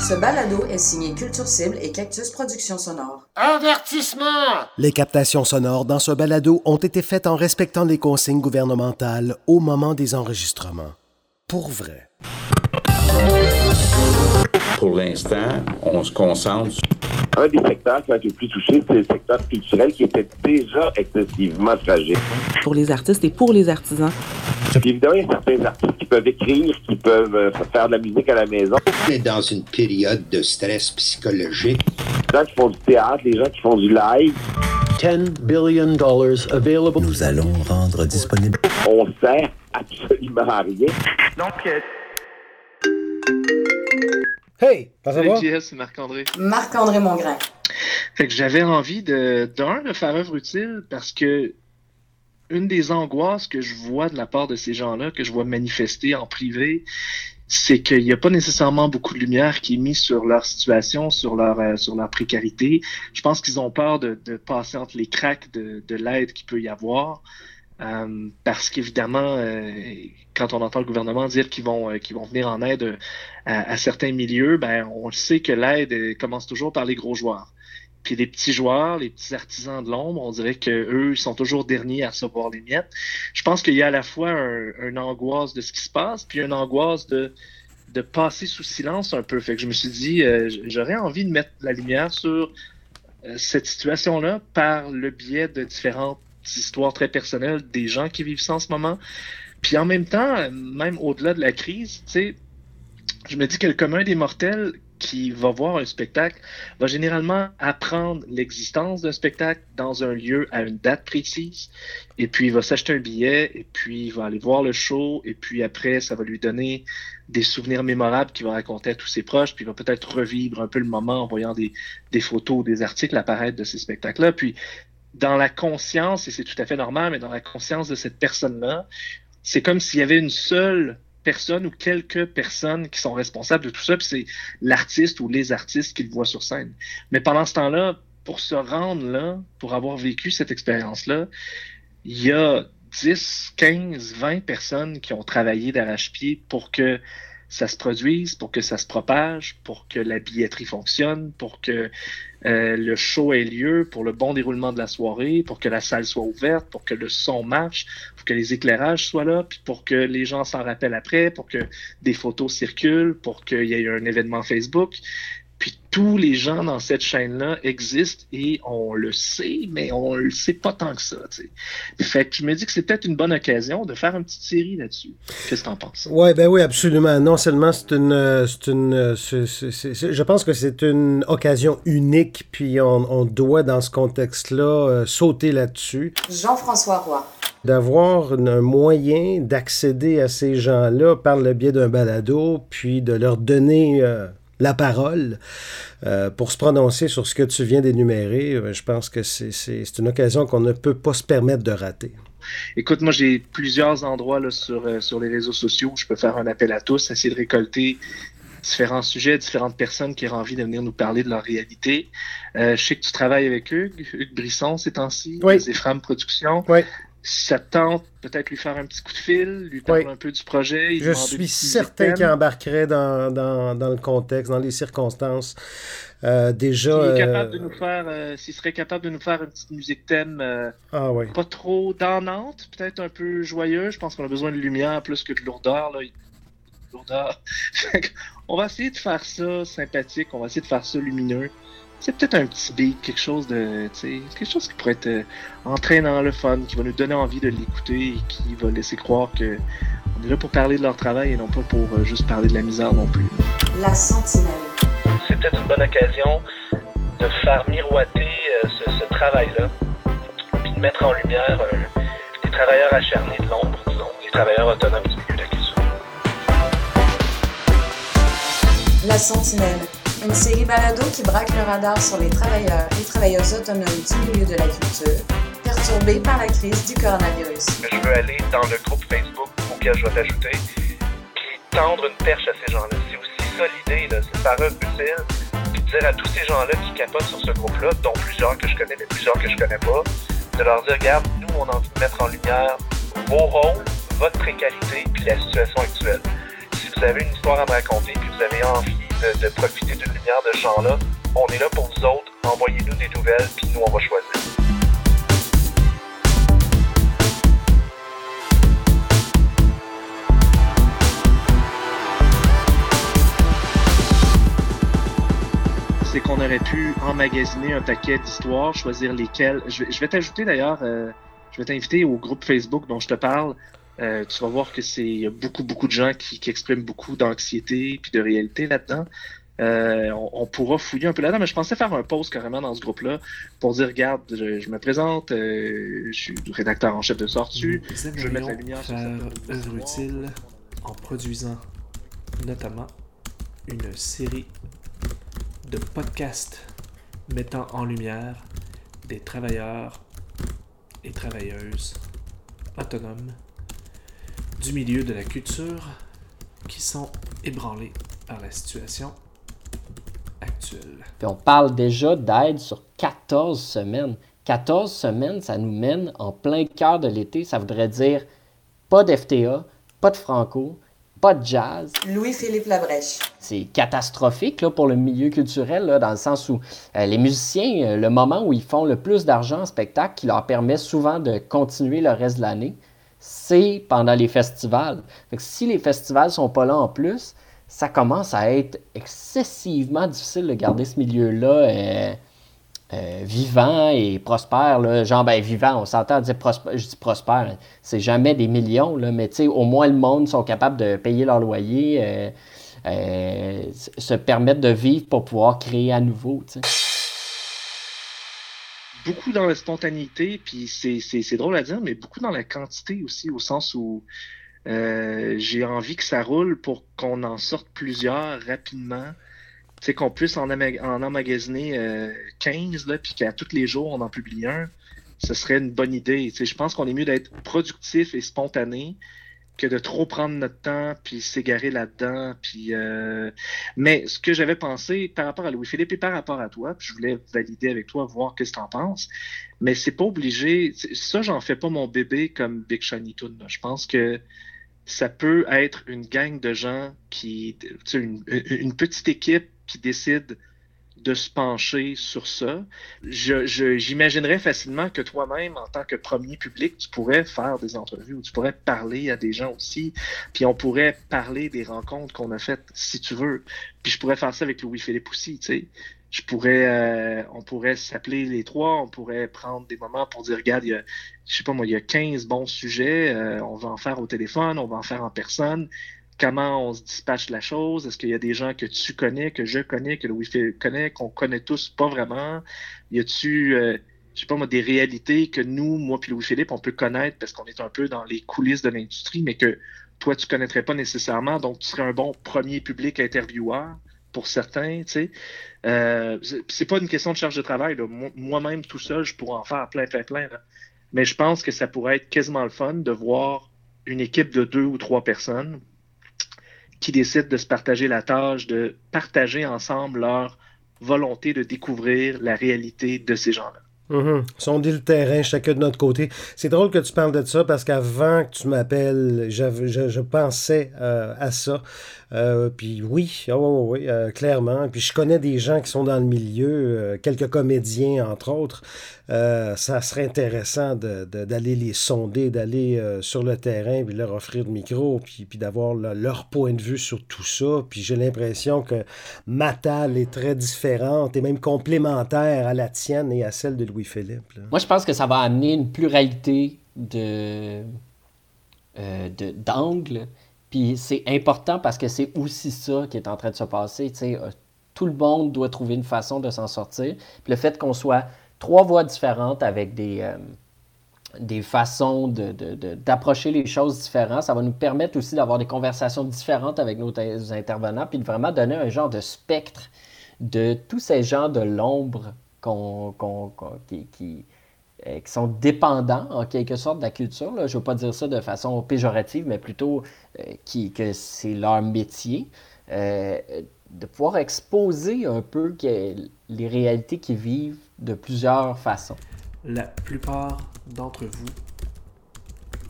Ce balado est signé Culture Cible et Cactus Productions Sonores. Avertissement! Les captations sonores dans ce balado ont été faites en respectant les consignes gouvernementales au moment des enregistrements. Pour vrai. Pour l'instant, on se concentre sur Un des secteurs qui a été le plus touché, c'est le secteur culturel qui était déjà excessivement fragile. pour les artistes et pour les artisans. Puis évidemment, il y a certains artistes qui peuvent écrire, qui peuvent euh, faire de la musique à la maison. On est dans une période de stress psychologique. Les gens qui font du théâtre, les gens qui font du live, $10 billion available. Nous allons rendre disponible. on sert absolument à rien. Donc, euh, Hey, ça salut? JS, c'est Marc-André. Marc-André Mongrain. Fait que j'avais envie de, d'un, de faire œuvre utile parce que une des angoisses que je vois de la part de ces gens-là, que je vois manifester en privé, c'est qu'il n'y a pas nécessairement beaucoup de lumière qui est mise sur leur situation, sur leur, euh, sur leur précarité. Je pense qu'ils ont peur de, de passer entre les cracks de, de l'aide qu'il peut y avoir. Euh, parce qu'évidemment, euh, quand on entend le gouvernement dire qu'ils vont, euh, qu'ils vont venir en aide à, certains milieux, ben, on sait que l'aide commence toujours par les gros joueurs. Puis les petits joueurs, les petits artisans de l'ombre, on dirait que eux ils sont toujours derniers à recevoir les miettes. Je pense qu'il y a à la fois un, une angoisse de ce qui se passe, puis une angoisse de de passer sous silence un peu. Fait que je me suis dit, j'aurais envie de mettre la lumière sur cette situation-là par le biais de différentes histoires très personnelles des gens qui vivent ça en ce moment. Puis en même temps, même au-delà de la crise, tu sais, je me dis que le commun des mortels qui va voir un spectacle va généralement apprendre l'existence d'un spectacle dans un lieu à une date précise, et puis il va s'acheter un billet, et puis il va aller voir le show, et puis après, ça va lui donner des souvenirs mémorables qu'il va raconter à tous ses proches, puis il va peut-être revivre un peu le moment en voyant des, des photos, des articles apparaître de ces spectacles-là. Puis dans la conscience, et c'est tout à fait normal, mais dans la conscience de cette personne-là, c'est comme s'il y avait une seule personne ou quelques personnes qui sont responsables de tout ça, puis c'est l'artiste ou les artistes qui le voient sur scène. Mais pendant ce temps-là, pour se rendre là, pour avoir vécu cette expérience-là, il y a 10, 15, 20 personnes qui ont travaillé d'arrache-pied pour que ça se produise, pour que ça se propage, pour que la billetterie fonctionne, pour que euh, le show ait lieu, pour le bon déroulement de la soirée, pour que la salle soit ouverte, pour que le son marche, pour que les éclairages soient là, puis pour que les gens s'en rappellent après, pour que des photos circulent, pour qu'il y ait un événement Facebook. Puis tous les gens dans cette chaîne-là existent et on le sait, mais on le sait pas tant que ça. tu sais. Fait que je me dis que c'est peut-être une bonne occasion de faire une petite série là-dessus. Qu'est-ce que t'en penses? Ouais, ben oui, absolument. Non seulement c'est une, euh, c'est une, euh, c'est- c'est- c'est- c'est- je pense que c'est une occasion unique, puis on, on doit dans ce contexte-là euh, sauter là-dessus. Jean-François Roy. d'avoir un moyen d'accéder à ces gens-là par le biais d'un balado, puis de leur donner euh, la parole euh, pour se prononcer sur ce que tu viens d'énumérer, euh, je pense que c'est une occasion qu'on ne peut pas se permettre de rater. Écoute, moi j'ai plusieurs endroits là, sur, euh, sur les réseaux sociaux où je peux faire un appel à tous, essayer de récolter différents sujets, différentes personnes qui auraient envie de venir nous parler de leur réalité. Euh, je sais que tu travailles avec Hugues, Hugues Brisson ces temps-ci, Oui. des Productions. Oui. Ça te tente, peut-être lui faire un petit coup de fil, lui parler Oui. un peu du projet. Je suis certain qu'il embarquerait dans, dans, dans le contexte, dans les circonstances. Euh, déjà. S'il euh, capable de nous faire, euh, s'il serait capable de nous faire une petite musique thème euh, Ah oui. pas trop donnante, peut-être un peu joyeux. Je pense qu'on a besoin de lumière plus que de lourdeur. Là. Lourdeur. On va essayer de faire ça sympathique, on va essayer de faire ça lumineux. C'est peut-être un petit beat, quelque chose de, tu sais, quelque chose qui pourrait être euh, entraînant, le fun, qui va nous donner envie de l'écouter et qui va laisser croire que on est là pour parler de leur travail et non pas pour euh, juste parler de la misère non plus. La Sentinelle. C'est peut-être une bonne occasion de faire miroiter euh, ce, ce travail-là, puis de mettre en lumière euh, les travailleurs acharnés de l'ombre, disons, les travailleurs autonomes du milieu de la culture. La Sentinelle. Une série balado qui braque le radar sur les travailleurs et travailleuses autonomes du milieu de la culture, perturbés par la crise du coronavirus. je veux aller dans le groupe Facebook auquel je vais t'ajouter, puis tendre une perche à ces gens-là. C'est aussi ça l'idée, c'est par eux utile, puis dire à tous ces gens-là qui capotent sur ce groupe-là, dont plusieurs que je connais, mais plusieurs que je connais pas, de leur dire, regarde, nous, on a envie de mettre en lumière vos rôles, votre précarité, puis la situation actuelle. Si vous avez une histoire à me raconter, puis vous avez envie de, de profiter d'une de genre-là, on est là pour vous autres. Envoyez-nous des nouvelles, puis nous, on va choisir. c'est qu'on aurait pu emmagasiner un paquet d'histoires, choisir lesquelles. Je vais, t'ajouter d'ailleurs, euh, je vais t'inviter au groupe Facebook dont je te parle. Euh, tu vas voir que c'est beaucoup beaucoup de gens qui, qui expriment beaucoup d'anxiété puis de réalité là-dedans. Euh, on, on, pourra fouiller un peu là-dedans, mais je pensais faire un post carrément dans ce groupe-là pour dire regarde, je, je me présente, euh, je suis rédacteur en chef de Sortu, je vais mettre la lumière sur faire œuvre utile en produisant notamment une série de podcasts mettant en lumière des travailleurs et travailleuses autonomes du milieu de la culture qui sont ébranlés par la situation actuelle. Puis on parle déjà d'aide sur 14 semaines. 14 semaines, ça nous mène en plein cœur de l'été. Ça voudrait dire pas d'FTA, pas de Franco, pas de jazz. Louis-Philippe Labrèche. C'est catastrophique là, pour le milieu culturel, là, dans le sens où euh, les musiciens, euh, le moment où ils font le plus d'argent en spectacle, qui leur permet souvent de continuer le reste de l'année, c'est pendant les festivals. Fait que si les festivals sont pas là en plus, ça commence à être excessivement difficile de garder ce milieu-là euh, euh, vivant et prospère. Là. Genre, ben, vivant, on s'entend dire prospère, je dis prospère, c'est jamais des millions, mais au moins le monde sont capables de payer leur loyer, euh, se permettre de vivre pour pouvoir créer à nouveau. Beaucoup dans la spontanéité, puis c'est drôle à dire, mais beaucoup dans la quantité aussi, au sens où euh, j'ai envie que ça roule pour qu'on en sorte plusieurs rapidement. Tu sais, qu'on puisse en, emmagasiner euh, 15, là, puis qu'à tous les jours, on en publie un. Ce serait une bonne idée. Tu sais, je pense qu'on est mieux d'être productif et spontané que de trop prendre notre temps puis s'égarer là-dedans. Euh... Mais ce que j'avais pensé par rapport à Louis-Philippe et par rapport à toi, puis je voulais valider avec toi, voir ce que tu en penses, mais c'est pas obligé. Ça, j'en fais pas mon bébé comme Big Shiny Toon. Je pense que ça peut être une gang de gens qui, une, une petite équipe qui décide de se pencher sur ça. J'imaginerais facilement que toi-même, en tant que premier public, tu pourrais faire des entrevues ou tu pourrais parler à des gens aussi, puis on pourrait parler des rencontres qu'on a faites, si tu veux. Puis je pourrais faire ça avec Louis-Philippe aussi, tu sais. Euh, on pourrait s'appeler les trois, on pourrait prendre des moments pour dire, regarde, il y je sais pas moi, il y a 15 bons sujets, euh, on va en faire au téléphone, on va en faire en personne comment on se dispatche la chose? Est-ce qu'il y a des gens que tu connais, que je connais, que Louis connaît, qu'on connaît tous pas vraiment? Y a-tu, euh, je sais pas moi, des réalités que nous, moi puis Louis-Philippe, on peut connaître parce qu'on est un peu dans les coulisses de l'industrie, mais que toi, tu connaîtrais pas nécessairement. Donc, tu serais un bon premier public intervieweur? Pour certains, tu sais. Euh, c'est pas une question de charge de travail. Moi-même, tout seul, je pourrais en faire plein, plein, plein. Là. Mais je pense que ça pourrait être quasiment le fun de voir une équipe de deux ou trois personnes qui décident de se partager la tâche, de partager ensemble leur volonté de découvrir la réalité de ces gens-là. Mm-hmm. Sonder le terrain, chacun de notre côté. C'est drôle que tu parles de ça parce qu'avant que tu m'appelles, je, je, pensais euh, à ça. Euh, puis oui, oh, oui, euh, clairement. Puis je connais des gens qui sont dans le milieu, quelques comédiens entre autres. Ça serait intéressant d'aller les sonder, d'aller sur le terrain, puis leur offrir le micro, puis, puis d'avoir le, leur point de vue sur tout ça. Puis j'ai l'impression que ma table est très différente et même complémentaire à la tienne et à celle de Louis-Philippe. Moi, je pense que ça va amener une pluralité de d'angles puis c'est important parce que c'est aussi ça qui est en train de se passer. sais tout le monde doit trouver une façon de s'en sortir. Puis le fait qu'on soit trois voix différentes avec des, euh, des façons d'approcher de, les choses différentes, ça va nous permettre aussi d'avoir des conversations différentes avec nos intervenants, puis de vraiment donner un genre de spectre de tous ces gens de l'ombre qu'on, qu'on, qu'on, qui, qui euh, qui sont dépendants en quelque sorte de la culture. Là. Je ne veux pas dire ça de façon péjorative, mais plutôt euh, qui, que c'est leur métier. Euh, de pouvoir exposer un peu les réalités qu'ils vivent de plusieurs façons. La plupart d'entre vous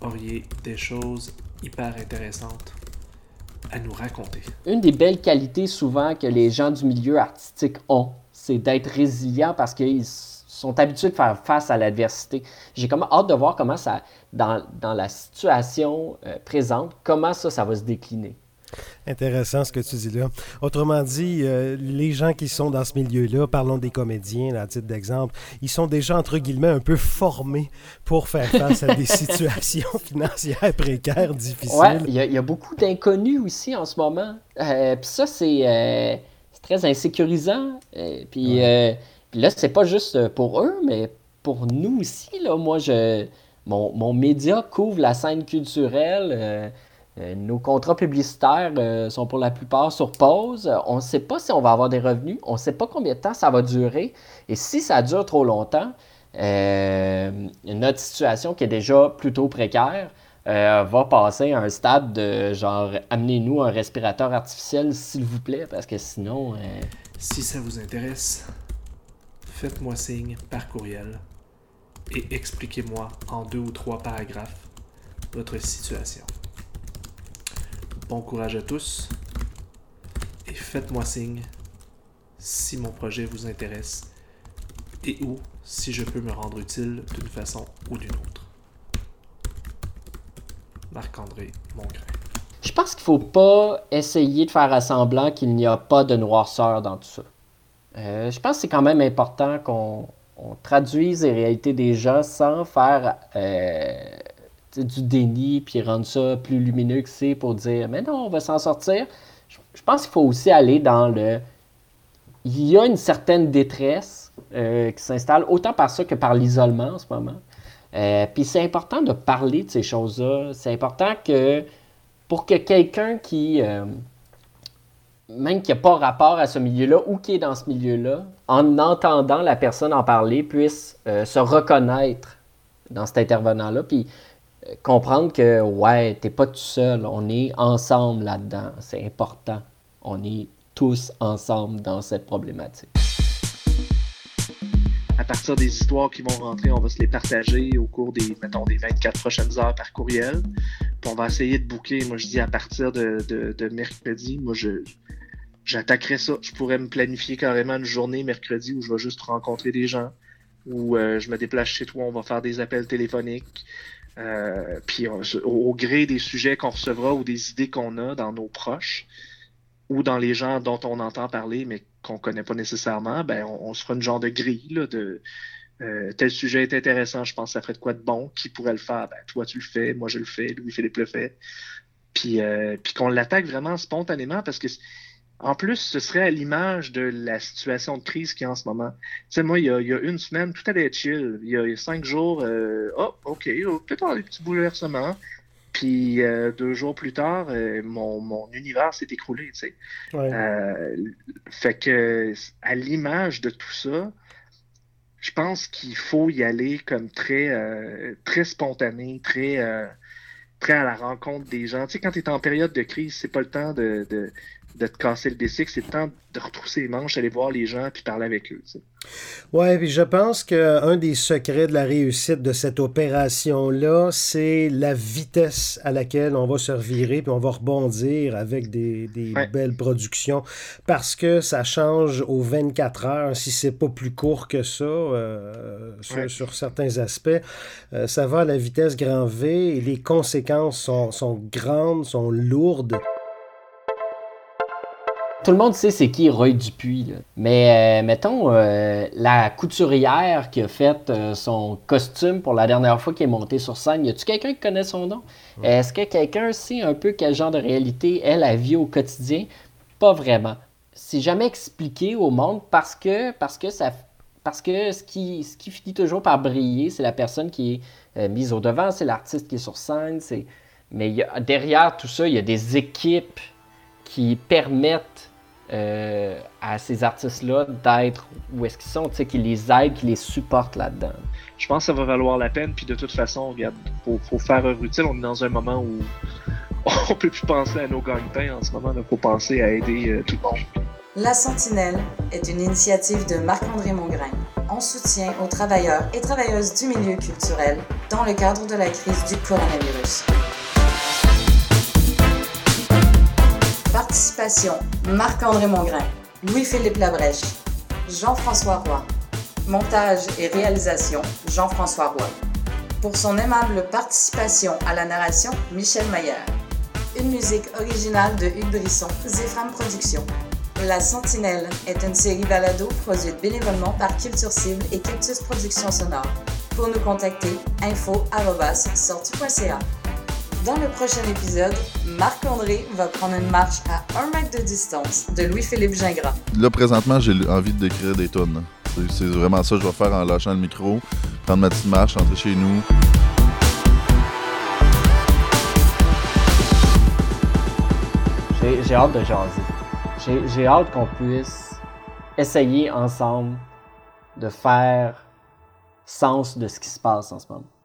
auriez des choses hyper intéressantes à nous raconter. Une des belles qualités souvent que les gens du milieu artistique ont, c'est d'être résilients parce qu'ils sont habitués de faire face à l'adversité. J'ai comme hâte de voir comment ça, dans, dans la situation euh, présente, comment ça, ça va se décliner. Intéressant ce que tu dis là. Autrement dit, euh, les gens qui sont dans ce milieu-là, parlons des comédiens à titre d'exemple, ils sont déjà entre guillemets un peu formés pour faire face à des situations financières précaires, difficiles. Il y, a beaucoup d'inconnus aussi en ce moment. Euh, puis ça, c'est très insécurisant. puis, puis là, c'est pas juste pour eux, mais pour nous aussi. Là, moi, je, mon, mon média couvre la scène culturelle euh, nos contrats publicitaires euh, sont pour la plupart sur pause. On ne sait pas si on va avoir des revenus. On ne sait pas combien de temps ça va durer. Et si ça dure trop longtemps, euh, notre situation qui est déjà plutôt précaire va passer à un stade de genre amenez-nous un respirateur artificiel s'il vous plaît parce que sinon. Si ça vous intéresse, faites-moi signe par courriel et expliquez-moi en deux ou trois paragraphes votre situation. Bon courage à tous et faites-moi signe si mon projet vous intéresse et ou si je peux me rendre utile d'une façon ou d'une autre. Marc-André Mongrain. Je pense qu'il faut pas essayer de faire à semblant qu'il n'y a pas de noirceur dans tout ça. Euh, je pense que c'est quand même important qu'on traduise les réalités des gens sans faire euh, du déni, puis rendre ça plus lumineux que c'est pour dire, mais non, on va s'en sortir. Je, pense qu'il faut aussi aller dans le... Il y a une certaine détresse euh, qui s'installe, autant par ça que par l'isolement en ce moment. Euh, puis c'est important de parler de ces choses-là. C'est important que pour que quelqu'un qui, euh, même qui n'a pas rapport à ce milieu-là ou qui est dans ce milieu-là, en entendant la personne en parler, puisse se reconnaître dans cet intervenant-là. Puis comprendre que, ouais, t'es pas tout seul, on est ensemble là-dedans. C'est important. On est tous ensemble dans cette problématique. À partir des histoires qui vont rentrer, on va se les partager au cours des, mettons, des 24 prochaines heures par courriel. Puis on va essayer de boucler, moi je dis à partir de, mercredi, moi je j'attaquerai ça. Je pourrais me planifier carrément une journée mercredi où je vais juste rencontrer des gens, où euh, je me déplace chez toi, on va faire des appels téléphoniques. Euh, puis au, gré des sujets qu'on recevra ou des idées qu'on a dans nos proches ou dans les gens dont on entend parler mais qu'on connaît pas nécessairement, ben on, se fera une genre de grille là, de euh, tel sujet est intéressant, je pense que ça ferait de quoi de bon, qui pourrait le faire? Ben, toi tu le fais, moi je le fais, Louis-Philippe le fait. Puis, euh, puis qu'on l'attaque vraiment spontanément parce que en plus, ce serait à l'image de la situation de crise qu'il y a en ce moment. Tu sais, moi, il y, a, une semaine, tout allait être chill. Il y a, cinq jours, euh, oh, OK, oh, peut-être avoir des petits bouleversements. Puis euh, deux jours plus tard, euh, mon, mon, univers s'est écroulé, tu sais. fait que, à l'image de tout ça, je pense qu'il faut y aller comme très, très spontané, très, très à la rencontre des gens. Tu sais, quand tu es en période de crise, c'est pas le temps de, de te casser le décic, c'est le temps de retrousser les manches, aller voir les gens puis parler avec eux. Oui, puis je pense qu'un des secrets de la réussite de cette opération-là, c'est la vitesse à laquelle on va se revirer puis on va rebondir avec des, belles productions parce que ça change aux 24 heures, si c'est pas plus court que ça euh, sur, certains aspects. Euh, ça va à la vitesse grand V et les conséquences sont, sont grandes, sont lourdes. Tout le monde sait c'est qui Roy Dupuis. Mais euh, mettons, euh, la couturière qui a fait euh, son costume pour la dernière fois qui est montée sur scène, y a-tu quelqu'un qui connaît son nom? Est-ce que quelqu'un sait un peu quel genre de réalité elle a vit au quotidien? Pas vraiment. C'est jamais expliqué au monde parce que, parce que ça parce que ce qui, ce qui finit toujours par briller, c'est la personne qui est mise au devant, c'est l'artiste qui est sur scène. Mais derrière tout ça, il y a des équipes qui permettent euh, à ces artistes-là d'être où est-ce qu'ils sont, tu sais, qui les aident, qui les supportent là-dedans. Je pense que ça va valoir la peine, puis de toute façon, regarde, faut, faut faire œuvre utile. On est dans un moment où on peut plus penser à nos gagne-pains en ce moment, il faut penser à aider euh, tout le monde. La Sentinelle est une initiative de Marc-André Mongrain en soutien aux travailleurs et travailleuses du milieu culturel dans le cadre de la crise du coronavirus. Participation Marc-André Mongrain, Louis-Philippe Labrèche, Jean-François Roy. Montage et réalisation Jean-François Roy. Pour son aimable participation à la narration, Michel Maillard. Une musique originale de Hugues Brisson, Zéphram Productions. La Sentinelle est une série balado produite bénévolement par Culture Cible et Cactus Productions Sonores. Pour nous contacter, info.sortu.ca. Dans le prochain épisode, Marc-André va prendre une marche à un mètre de distance de Louis-Philippe Gingras. Là, présentement, j'ai envie d'écrire des tonnes. C'est vraiment ça que je vais faire en lâchant le micro, prendre ma petite marche, rentrer chez nous. J'ai hâte de jaser. J'ai hâte qu'on puisse essayer ensemble de faire sens de ce qui se passe en ce moment.